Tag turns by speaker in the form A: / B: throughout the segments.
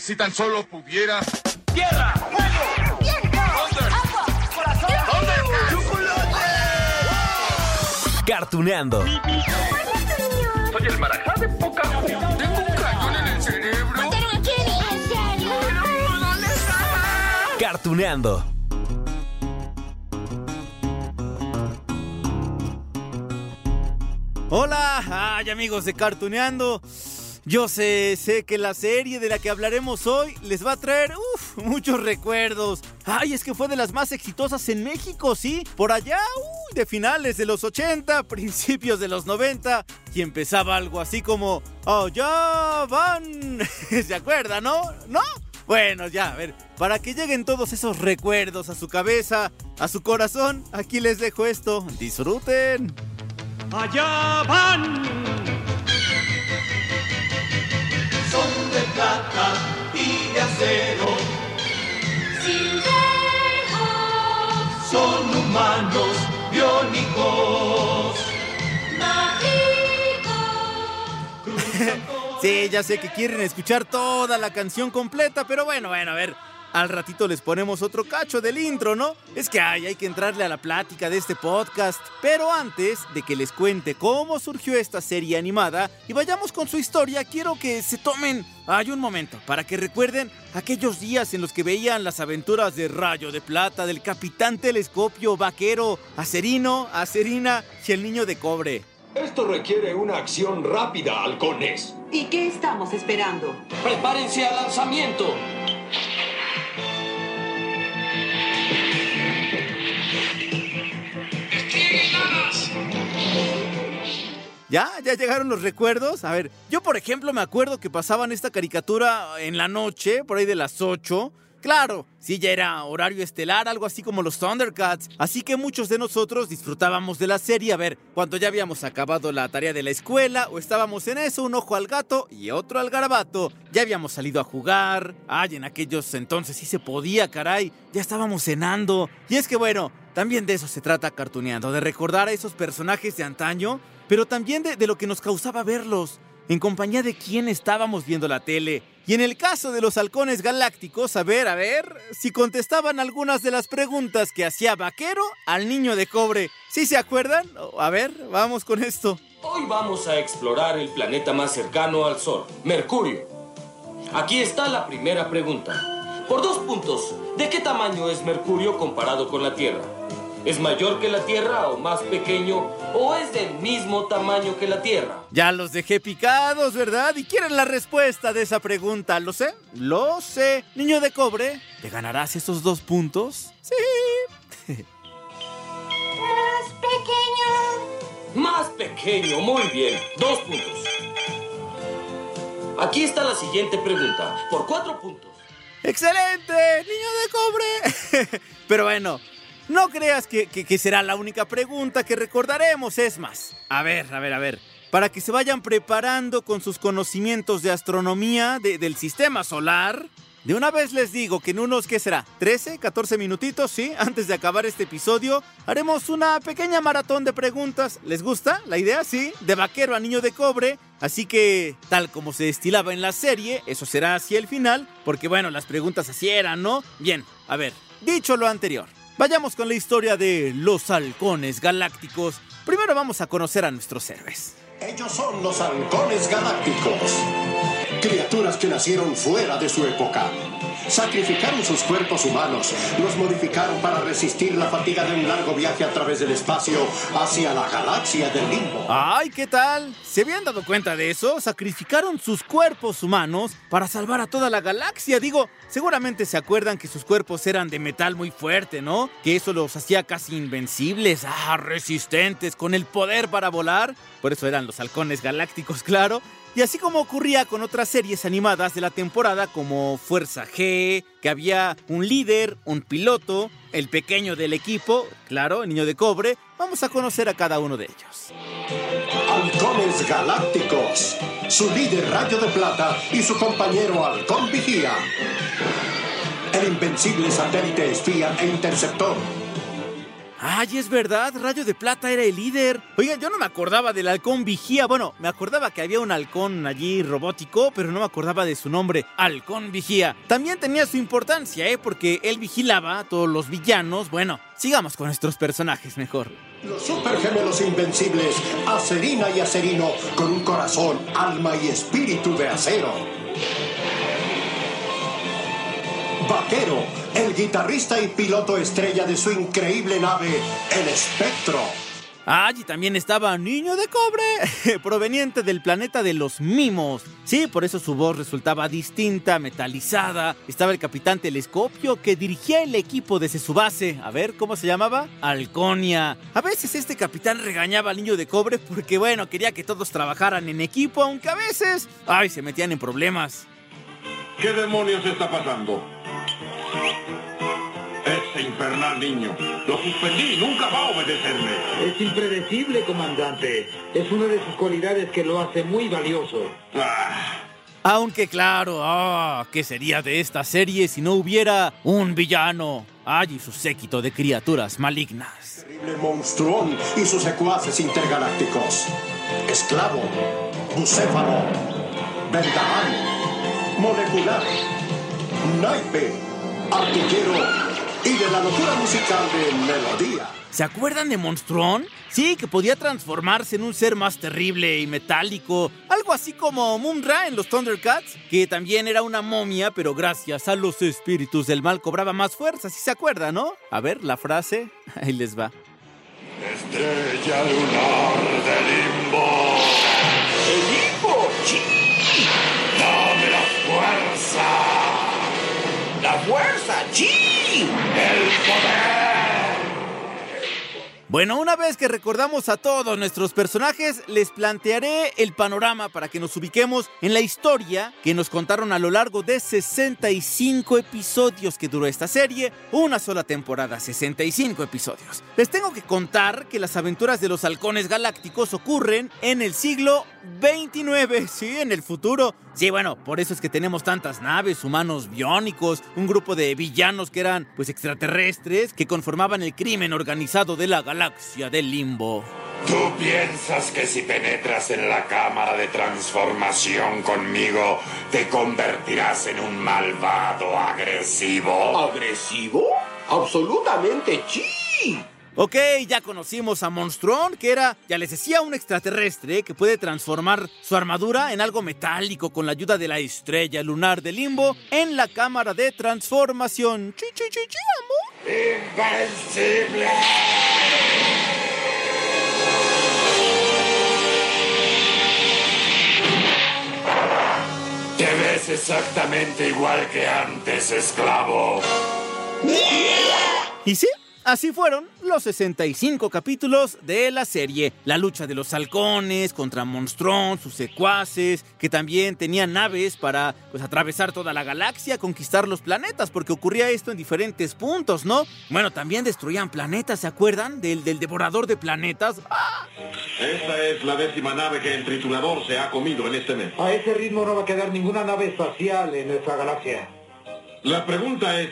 A: Si tan solo pudiera.
B: ¡Tierra! ¡Fuego!
A: ¡Viento!
B: ¡Agua! ¡Corazón!
A: ¿Dónde?
C: Cartuneando.
A: Soy el marajá de poca Tengo un cañón en el cerebro.
B: ¿En serio?
A: ¿Dónde está?
C: Cartuneando.
D: Hola, ay amigos de Cartuneando. Yo sé, sé que la serie de la que hablaremos hoy les va a traer muchos recuerdos. Ay, es que fue de las más exitosas en México, ¿sí? Por allá, de finales de los 80, principios de los 90, y empezaba algo así como, allá van. ¿Se acuerdan, no? ¿No? Bueno, ya, a ver, para que lleguen todos esos recuerdos a su cabeza, a su corazón, aquí les dejo esto. Disfruten.
E: Allá van. Plata y de acero. Son humanos biónicos.
D: Sí, ya sé que quieren escuchar toda la canción completa, pero bueno, bueno, a ver. Al ratito les ponemos otro cacho del intro, ¿no? Es que ay, hay que entrarle a la plática de este podcast. Pero antes de que les cuente cómo surgió esta serie animada y vayamos con su historia, quiero que se tomen, hay un momento, para que recuerden aquellos días en los que veían las aventuras de Rayo de Plata, del Capitán Telescopio, Vaquero, Acerino, Acerina y el Niño de Cobre.
F: Esto requiere una acción rápida, halcones.
G: ¿Y qué estamos esperando?
E: Prepárense al lanzamiento.
D: ¿Ya? ¿Ya llegaron los recuerdos? A ver, yo por ejemplo me acuerdo que pasaban esta caricatura en la noche, por ahí de las 8. Claro, sí, ya era horario estelar, algo así como los Thundercats. Así que muchos de nosotros disfrutábamos de la serie, a ver, cuando ya habíamos acabado la tarea de la escuela o estábamos en eso, un ojo al gato y otro al garabato. Ya habíamos salido a jugar. Ay, en aquellos entonces sí se podía, caray. Ya estábamos cenando. Y es que bueno, también de eso se trata cartuneando, de recordar a esos personajes de antaño, pero también de, de lo que nos causaba verlos, en compañía de quién estábamos viendo la tele. Y en el caso de los halcones galácticos, a ver, a ver, si contestaban algunas de las preguntas que hacía Vaquero al niño de cobre. ¿Sí se acuerdan? A ver, vamos con esto.
F: Hoy vamos a explorar el planeta más cercano al Sol, Mercurio. Aquí está la primera pregunta. Por dos puntos, ¿de qué tamaño es Mercurio comparado con la Tierra? ¿Es mayor que la Tierra o más pequeño o es del mismo tamaño que la Tierra?
D: Ya los dejé picados, ¿verdad? Y quieren la respuesta de esa pregunta. ¿Lo sé? Lo sé. Niño de cobre, ¿te ganarás esos dos puntos? Sí.
B: Más pequeño.
F: Más pequeño, muy bien. Dos puntos. Aquí está la siguiente pregunta. Por cuatro puntos.
D: ¡Excelente! ¡Niño de cobre! Pero bueno, no creas que, será la única pregunta que recordaremos, es más. A ver, a ver, a ver. Para que se vayan preparando con sus conocimientos de astronomía de- del sistema solar. De una vez les digo que en unos, ¿qué será? ¿13, 14 minutitos? Sí, antes de acabar este episodio, haremos una pequeña maratón de preguntas. ¿Les gusta la idea? Sí, de vaquero a niño de cobre. Así que, tal como se destilaba en la serie, eso será hacia el final, porque bueno, las preguntas así eran, ¿no? Bien, a ver, dicho lo anterior, vayamos con la historia de los halcones galácticos. Primero vamos a conocer a nuestros héroes.
H: Ellos son los halcones galácticos. Criaturas que nacieron fuera de su época. Sacrificaron sus cuerpos humanos, los modificaron para resistir la fatiga de un largo viaje a través del espacio hacia la galaxia del limbo.
D: ¡Ay, qué tal! ¿Se habían dado cuenta de eso? Sacrificaron sus cuerpos humanos para salvar a toda la galaxia. Digo, seguramente se acuerdan que sus cuerpos eran de metal muy fuerte, ¿no? Que eso los hacía casi invencibles, ah, resistentes, con el poder para volar. Por eso eran los halcones galácticos, claro. Y así como ocurría con otras series animadas de la temporada como Fuerza G, que había un líder, un piloto, el pequeño del equipo, claro, el niño de cobre, vamos a conocer a cada uno de ellos.
H: Halcones Galácticos, su líder Rayo de Plata y su compañero Halcón Vigía. El invencible satélite espía e interceptor.
D: Ay, es verdad, Rayo de Plata era el líder. Oigan, yo no me acordaba del halcón vigía. Bueno, me acordaba que había un halcón allí robótico, pero no me acordaba de su nombre, Halcón Vigía. También tenía su importancia, ¿eh? Porque él vigilaba a todos los villanos. Bueno, sigamos con nuestros personajes mejor.
H: Los supergemelos invencibles, Acerina y Acerino, con un corazón, alma y espíritu de acero. Vaquero, el guitarrista y piloto estrella de su increíble nave, el Espectro.
D: Y también estaba Niño de Cobre, proveniente del planeta de los mimos. Sí, por eso su voz resultaba distinta, metalizada. Estaba el capitán Telescopio que dirigía el equipo desde su base. A ver, ¿cómo se llamaba? Alconia. A veces este capitán regañaba al Niño de Cobre porque, bueno, quería que todos trabajaran en equipo, aunque a veces, ay, se metían en problemas.
C: ¿Qué demonios está pasando? Ese infernal niño. Lo suspendí, nunca va a obedecerme.
I: Es impredecible, comandante. Es una de sus cualidades que lo hace muy valioso.
C: Ah,
D: Aunque claro, ah, ¿qué sería de esta serie si no hubiera un villano? Ay, y su séquito de criaturas malignas.
H: Terrible monstruón y sus secuaces intergalácticos. Esclavo, bucéfalo, vendaval, molecular, naipe, artillero y de la locura musical de melodía.
D: ¿Se acuerdan de Monstrón? Sí, que podía transformarse en un ser más terrible y metálico, algo así como Mumra en los Thundercats, que también era una momia, pero gracias a los espíritus del mal cobraba más fuerza, si se acuerdan, ¿no? A ver, la frase, ahí les va.
E: Estrella lunar del limbo.
A: ¡El limbo!
D: Bueno, una vez que recordamos a todos nuestros personajes, les plantearé el panorama para que nos ubiquemos en la historia que nos contaron a lo largo de 65 episodios que duró esta serie, una sola temporada, 65 episodios. Les tengo que contar que las aventuras de los halcones galácticos ocurren en el siglo 29, sí, en el futuro. Sí, bueno, por eso es que tenemos tantas naves, humanos biónicos, un grupo de villanos que eran pues extraterrestres que conformaban el crimen organizado de la galaxia del limbo.
E: ¿Tú piensas que si penetras en la cámara de transformación conmigo, te convertirás en un malvado agresivo?
A: ¿Agresivo? Absolutamente sí.
D: Ok, ya conocimos a Monstrón, que era, ya les decía, un extraterrestre que puede transformar su armadura en algo metálico con la ayuda de la estrella lunar del limbo en la cámara de transformación. Chi, chi.
E: ¡Invencible! Te ves exactamente igual que antes, esclavo.
D: Y sí, así fueron los 65 capítulos de la serie. La lucha de los halcones contra Monstrón, sus secuaces, que también tenían naves para pues, atravesar toda la galaxia, conquistar los planetas, porque ocurría esto en diferentes puntos, ¿no? Bueno, también destruían planetas, ¿se acuerdan? Del, del devorador de planetas. ¡Ah!
C: esta es la décima nave que el triturador se ha comido en este mes.
I: A ese ritmo no va a quedar ninguna nave espacial en nuestra galaxia.
C: La pregunta es,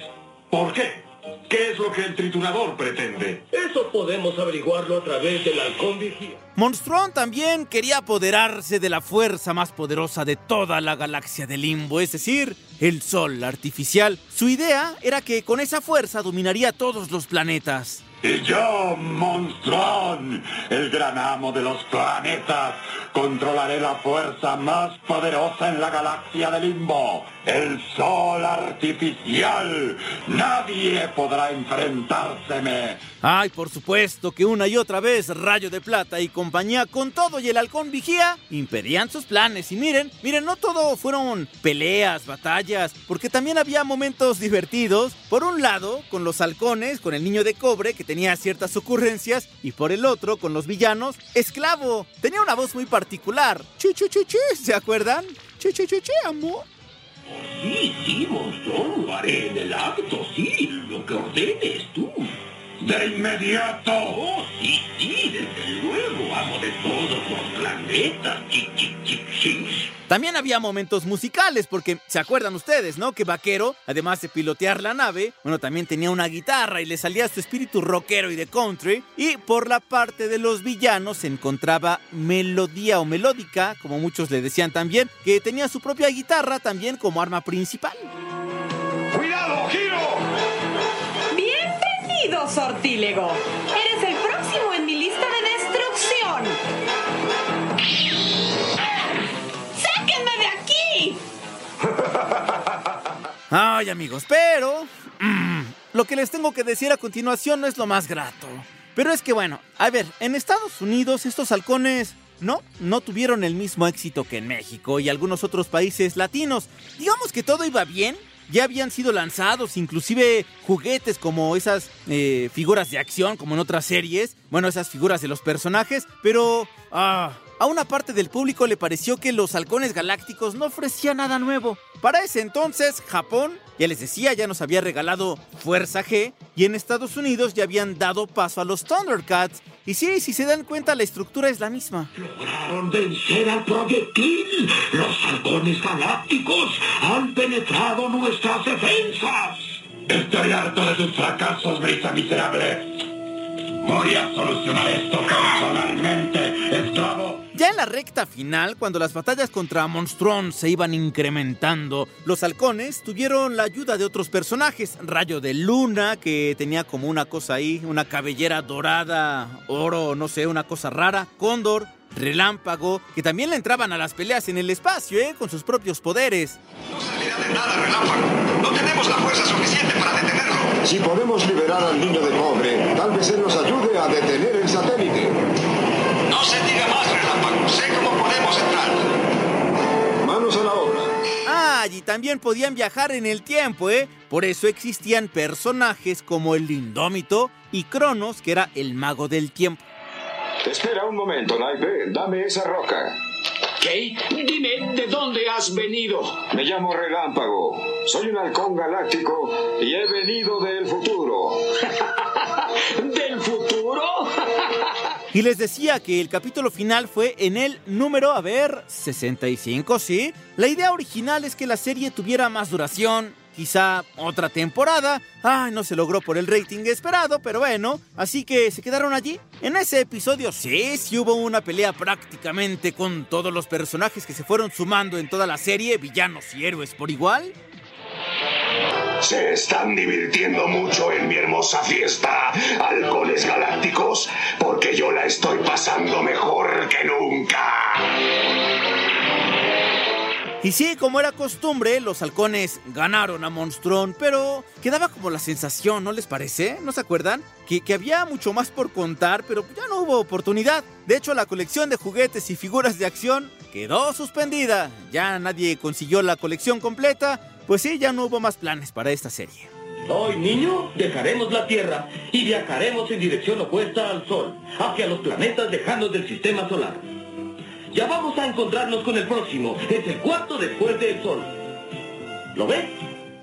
C: ¿por qué? ¿Qué es lo que el triturador pretende?
F: Eso podemos averiguarlo a través del halcón vigía.
D: Monstrón también quería apoderarse de la fuerza más poderosa de toda la galaxia del limbo, es decir, el Sol artificial. Su idea era que con esa fuerza dominaría todos los planetas.
C: Y yo, Monstrón, el gran amo de los planetas, controlaré la fuerza más poderosa en la galaxia del limbo, el sol artificial. Nadie podrá enfrentárseme.
D: Ay, por supuesto que una y otra vez Rayo de Plata y compañía con todo y el halcón vigía impedían sus planes. Y miren, miren, no todo fueron peleas, batallas, porque también había momentos divertidos. Por un lado, con los halcones, con el niño de cobre, que tenía ciertas ocurrencias, y por el otro, con los villanos, Esclavo. Tenía una voz muy particular. Chu, chu, chu, chu, ¿se acuerdan? Chu, chu, chu, chu, amor.
J: Sí, sí, monstruo, lo haré en el acto, sí, lo que ordenes tú.
C: ¡De inmediato!
J: Oh, sí, sí, desde luego, amo de todos los planetas.
D: También había momentos musicales, porque se acuerdan ustedes, ¿no? Que Vaquero, además de pilotear la nave, bueno, también tenía una guitarra y le salía su espíritu rockero y de country. Y por la parte de los villanos se encontraba Melodía o Melódica, como muchos le decían también, que tenía su propia guitarra también como arma principal.
G: Sortílego. Eres el próximo en mi lista de destrucción. ¡Sáquenme de aquí!
D: Ay, amigos, pero... mm, lo que les tengo que decir a continuación no es lo más grato. Pero es que bueno, a ver, en Estados Unidos estos halcones... No, no tuvieron el mismo éxito que en México y algunos otros países latinos. Digamos que todo iba bien, ya habían sido lanzados inclusive juguetes como esas eh, figuras de acción, como en otras series, bueno, esas figuras de los personajes, pero ah, a una parte del público le pareció que los halcones galácticos no ofrecían nada nuevo. Para ese entonces, Japón, ya les decía, ya nos había regalado Fuerza G y en Estados Unidos ya habían dado paso a los Thundercats. Y sí, si se dan cuenta, la estructura es la misma.
J: Lograron vencer al proyectil. Los halcones galácticos han penetrado nuestras defensas.
C: Estoy harto de tus fracasos, brisa miserable. Voy a solucionar esto personalmente, esclavo.
D: Ya en la recta final, cuando las batallas contra Monstrón se iban incrementando, los halcones tuvieron la ayuda de otros personajes. Rayo de Luna, que tenía como una cosa ahí, una cabellera dorada, oro, no sé, una cosa rara. Cóndor, Relámpago, que también le entraban a las peleas en el espacio, ¿eh? Con sus propios poderes.
E: No servirá de nada, relámpago. No tenemos la fuerza suficiente para detenerlo.
H: Si podemos liberar al niño de cobre, tal vez él nos ayude a detener el satélite.
E: No se diga más,
H: Manos a la obra.
D: Ah, y también podían viajar en el tiempo, ¿eh? Por eso existían personajes como el Indómito y Cronos, que era el mago del tiempo.
H: Espera un momento, Naipe. Dame esa roca.
J: ¿Qué? Dime, ¿de dónde has venido?
H: Me llamo Relámpago. Soy un halcón galáctico y he venido del futuro.
J: ¿Del futuro?
D: Y les decía que el capítulo final fue en el número, a ver, 65, ¿sí? La idea original es que la serie tuviera más duración, quizá otra temporada. Ay, no se logró por el rating esperado, pero bueno, así que se quedaron allí. En ese episodio sí, sí hubo una pelea prácticamente con todos los personajes que se fueron sumando en toda la serie, villanos y héroes por igual.
E: Se están divirtiendo mucho en mi hermosa fiesta, halcones galácticos, porque yo la estoy pasando mejor que nunca.
D: Y sí, como era costumbre, los halcones ganaron a Monstrón, pero quedaba como la sensación, ¿no les parece? ¿No se acuerdan? Que, que, había mucho más por contar, pero ya no hubo oportunidad. De hecho, la colección de juguetes y figuras de acción quedó suspendida. Ya nadie consiguió la colección completa. Pues sí, ya no hubo más planes para esta serie.
I: Hoy, niño, dejaremos la Tierra y viajaremos en dirección opuesta al Sol, hacia los planetas lejanos del sistema solar. Ya vamos a encontrarnos con el próximo. Es el cuarto después del Sol. ¿Lo ves?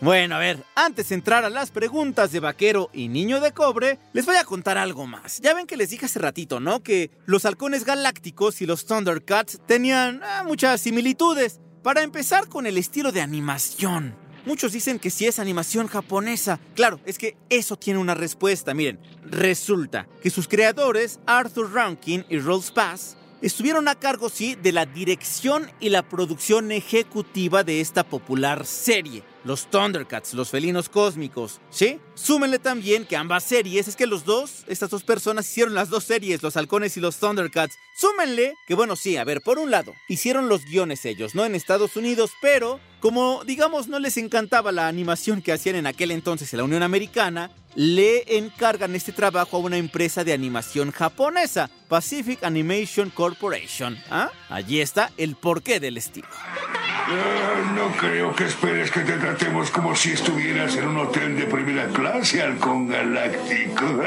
D: Bueno, a ver, antes de entrar a las preguntas de Vaquero y Niño de Cobre, les voy a contar algo más. Ya ven que les dije hace ratito, ¿no? Que los halcones galácticos y los Thundercats tenían ah, muchas similitudes. Para empezar con el estilo de animación. Muchos dicen que si es animación japonesa. Claro, es que eso tiene una respuesta. Miren, resulta que sus creadores, Arthur Rankin y Rolls Pass, estuvieron a cargo, sí, de la dirección y la producción ejecutiva de esta popular serie. Los Thundercats, los felinos cósmicos, ¿sí? Súmenle también que ambas series, es que los dos, estas dos personas hicieron las dos series, los halcones y los Thundercats. Súmenle que, bueno, sí, a ver, por un lado, hicieron los guiones ellos, ¿no? En Estados Unidos, pero como digamos no les encantaba la animación que hacían en aquel entonces en la Unión Americana, le encargan este trabajo a una empresa de animación japonesa, Pacific Animation Corporation. ¿Ah? Allí está el porqué del estilo.
J: No creo que esperes que te tratemos como si estuvieras en un hotel de primera clase, halcón galáctico.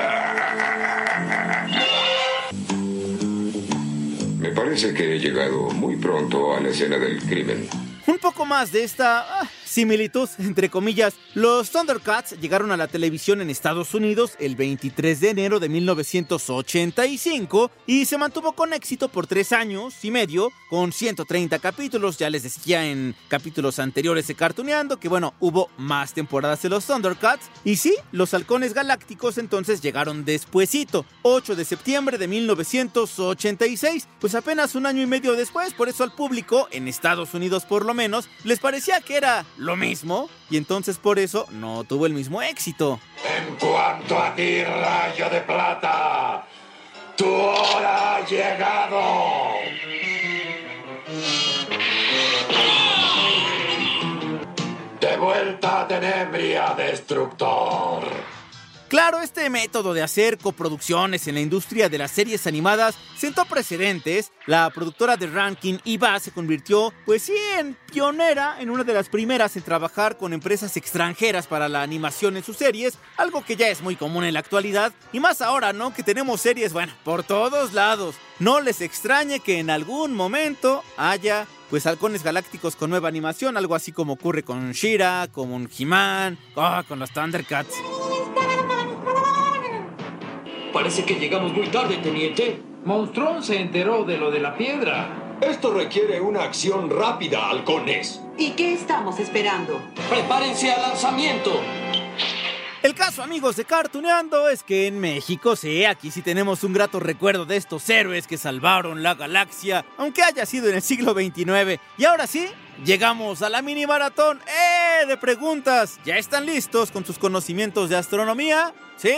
K: Me parece que he llegado muy pronto a la escena del crimen.
D: Un poco más de esta ah, similitud, entre comillas, los Thundercats llegaron a la televisión en Estados Unidos el 23 de enero de 1985 y se mantuvo con éxito por tres años y medio, con 130 capítulos. Ya les decía en capítulos anteriores de Cartuneando que, bueno, hubo más temporadas de los Thundercats. Y sí, los Halcones Galácticos entonces llegaron despuesito, 8 de septiembre de 1986, pues apenas un año y medio después, por eso al público, en Estados Unidos por lo menos, les parecía que era lo mismo y entonces por eso no tuvo el mismo éxito.
E: En cuanto a ti, rayo de plata, tu hora ha llegado. De vuelta a Tenebria, destructor.
D: Claro, este método de hacer coproducciones en la industria de las series animadas sentó precedentes. La productora de Rankin, IVA, se convirtió, pues sí, en pionera, en una de las primeras en trabajar con empresas extranjeras para la animación en sus series, algo que ya es muy común en la actualidad, y más ahora, ¿no? Que tenemos series, bueno, por todos lados. No les extrañe que en algún momento haya pues halcones galácticos con nueva animación, algo así como ocurre con Shira, con He-Man, oh, con los Thundercats.
F: Parece que llegamos muy tarde, teniente.
I: Monstrón se enteró de lo de la piedra.
K: Esto requiere una acción rápida, halcones.
G: ¿Y qué estamos esperando?
F: Prepárense al lanzamiento.
D: El caso, amigos de Cartuneando, es que en México, sí, aquí sí tenemos un grato recuerdo de estos héroes que salvaron la galaxia, aunque haya sido en el siglo XXIX. Y ahora sí, llegamos a la mini maratón ¡eh! de preguntas. ¿Ya están listos con sus conocimientos de astronomía? ¿Sí?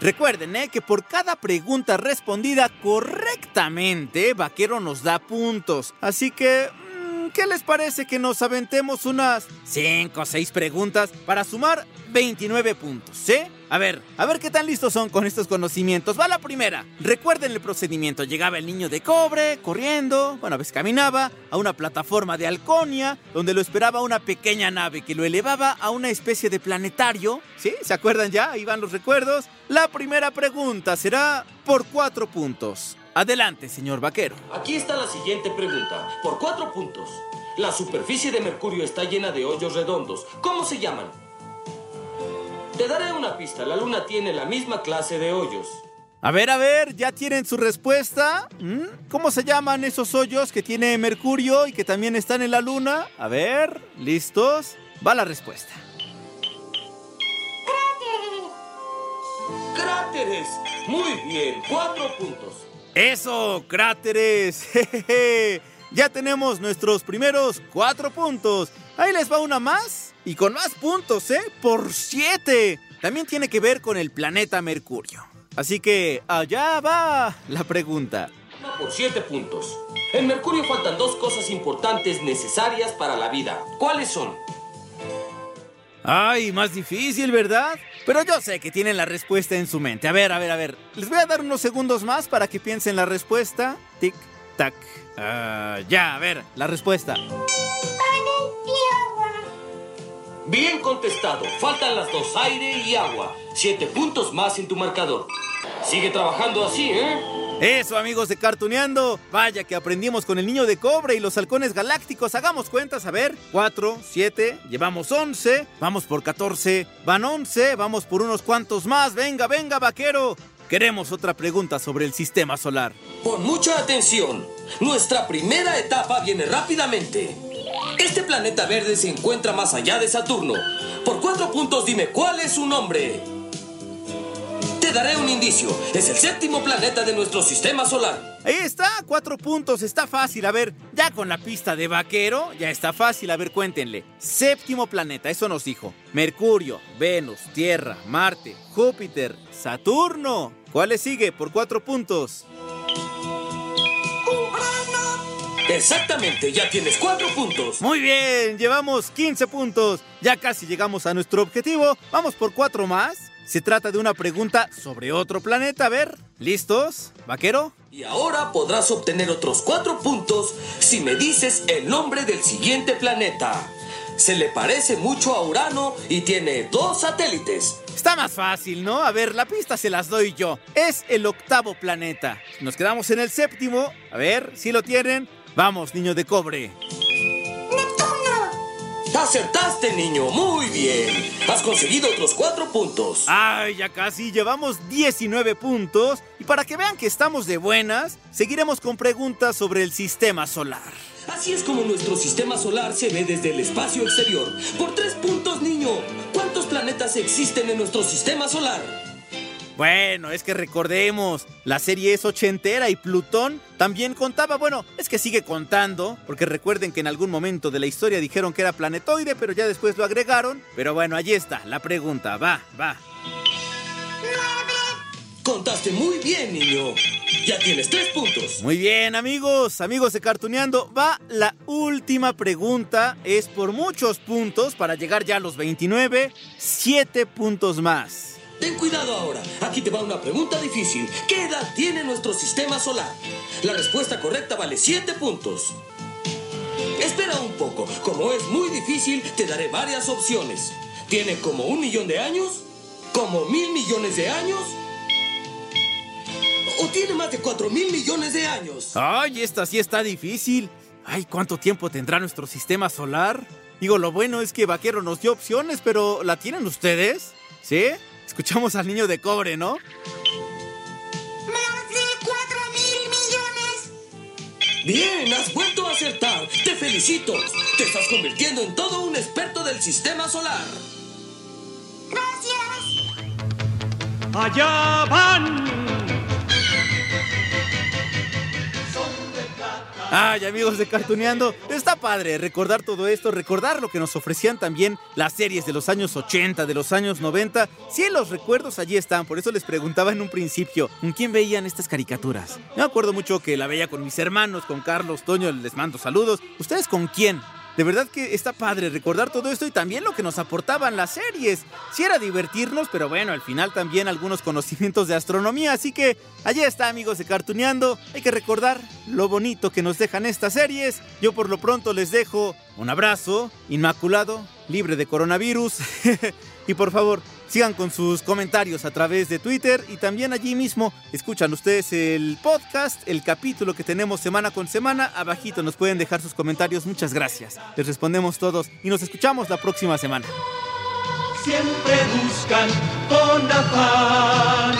D: Recuerden ¿eh? que por cada pregunta respondida correctamente, Vaquero nos da puntos. Así que, mm, ¿qué les parece que nos aventemos unas 5 o 6 preguntas para sumar 29 puntos? ¿Sí? A ver, a ver qué tan listos son con estos conocimientos. Va la primera. Recuerden el procedimiento. Llegaba el niño de cobre, corriendo, bueno, a veces caminaba, a una plataforma de halconia, donde lo esperaba una pequeña nave que lo elevaba a una especie de planetario. ¿Sí? ¿Se acuerdan ya? Ahí van los recuerdos. La primera pregunta será por cuatro puntos. Adelante, señor vaquero.
F: Aquí está la siguiente pregunta. Por cuatro puntos. La superficie de Mercurio está llena de hoyos redondos. ¿Cómo se llaman? Te daré una pista. La Luna tiene la misma clase de hoyos.
D: A ver, a ver, ¿ya tienen su respuesta? ¿Mm? ¿Cómo se llaman esos hoyos que tiene Mercurio y que también están en la Luna? A ver, ¿listos? Va la respuesta.
F: Muy bien, cuatro puntos.
D: Eso, cráteres. Jejeje. Ya tenemos nuestros primeros cuatro puntos. Ahí les va una más. Y con más puntos, ¿eh? Por siete. También tiene que ver con el planeta Mercurio. Así que allá va la pregunta.
F: Por siete puntos. En Mercurio faltan dos cosas importantes necesarias para la vida. ¿Cuáles son?
D: Ay, más difícil, ¿verdad? Pero yo sé que tienen la respuesta en su mente. A ver, a ver, a ver. Les voy a dar unos segundos más para que piensen la respuesta. Tic, tac. Ah, ya, a ver, la respuesta.
F: Bien contestado. Faltan las dos, aire y agua. Siete puntos más en tu marcador. Sigue trabajando así, ¿eh?
D: Eso, amigos de Cartuneando. Vaya que aprendimos con el niño de cobre y los halcones galácticos. Hagamos cuentas, a ver. 4, 7, llevamos 11. Vamos por 14. Van 11. Vamos por unos cuantos más. Venga, venga, vaquero. Queremos otra pregunta sobre el sistema solar.
F: Pon mucha atención. Nuestra primera etapa viene rápidamente. Este planeta verde se encuentra más allá de Saturno. Por cuatro puntos dime cuál es su nombre. Te daré un indicio. Es el séptimo planeta de nuestro sistema solar.
D: Ahí está, cuatro puntos, está fácil. A ver, ya con la pista de vaquero, ya está fácil. A ver, cuéntenle. Séptimo planeta, eso nos dijo. Mercurio, Venus, Tierra, Marte, Júpiter, Saturno. ¿Cuál le sigue por cuatro puntos?
F: Exactamente, ya tienes cuatro puntos.
D: Muy bien, llevamos 15 puntos. Ya casi llegamos a nuestro objetivo. Vamos por cuatro más. Se trata de una pregunta sobre otro planeta. A ver, ¿listos? ¿Vaquero?
F: Y ahora podrás obtener otros cuatro puntos si me dices el nombre del siguiente planeta. Se le parece mucho a Urano y tiene dos satélites.
D: Está más fácil, ¿no? A ver, la pista se las doy yo. Es el octavo planeta. Nos quedamos en el séptimo. A ver, si lo tienen. Vamos, niño de cobre.
F: Acertaste, niño. Muy bien. Has conseguido otros cuatro puntos.
D: Ay, ya casi. Llevamos 19 puntos. Y para que vean que estamos de buenas, seguiremos con preguntas sobre el sistema solar.
F: Así es como nuestro sistema solar se ve desde el espacio exterior. Por tres puntos, niño. ¿Cuántos planetas existen en nuestro sistema solar?
D: Bueno, es que recordemos, la serie es ochentera y Plutón también contaba, bueno, es que sigue contando, porque recuerden que en algún momento de la historia dijeron que era planetoide, pero ya después lo agregaron. Pero bueno, allí está, la pregunta, va, va.
F: Contaste muy bien, niño. Ya tienes tres puntos.
D: Muy bien, amigos, amigos de Cartuneando, va la última pregunta, es por muchos puntos para llegar ya a los 29, 7 puntos más.
F: Ten cuidado ahora. Aquí te va una pregunta difícil. ¿Qué edad tiene nuestro sistema solar? La respuesta correcta vale 7 puntos. Espera un poco. Como es muy difícil, te daré varias opciones. ¿Tiene como un millón de años? ¿Como mil millones de años? ¿O tiene más de cuatro mil millones de años?
D: Ay, esta sí está difícil. Ay, ¿cuánto tiempo tendrá nuestro sistema solar? Digo, lo bueno es que Vaquero nos dio opciones, pero ¿la tienen ustedes? ¿Sí? Escuchamos al niño de cobre, ¿no?
B: ¡Más de cuatro mil millones!
F: Bien, has vuelto a acertar. Te felicito. Te estás convirtiendo en todo un experto del sistema solar.
B: ¡Gracias!
L: ¡Allá van!
D: Ay, amigos de Cartuneando, está padre recordar todo esto, recordar lo que nos ofrecían también las series de los años 80, de los años 90. Sí, los recuerdos allí están, por eso les preguntaba en un principio, ¿con quién veían estas caricaturas? Me acuerdo mucho que la veía con mis hermanos, con Carlos, Toño, les mando saludos. ¿Ustedes con quién? De verdad que está padre recordar todo esto y también lo que nos aportaban las series. Sí era divertirnos, pero bueno, al final también algunos conocimientos de astronomía. Así que allí está, amigos de Cartuneando. Hay que recordar lo bonito que nos dejan estas series. Yo por lo pronto les dejo un abrazo inmaculado, libre de coronavirus. y por favor, sigan con sus comentarios a través de Twitter y también allí mismo escuchan ustedes el podcast, el capítulo que tenemos semana con semana. Abajito nos pueden dejar sus comentarios. Muchas gracias. Les respondemos todos y nos escuchamos la próxima semana.
L: Siempre buscan con afán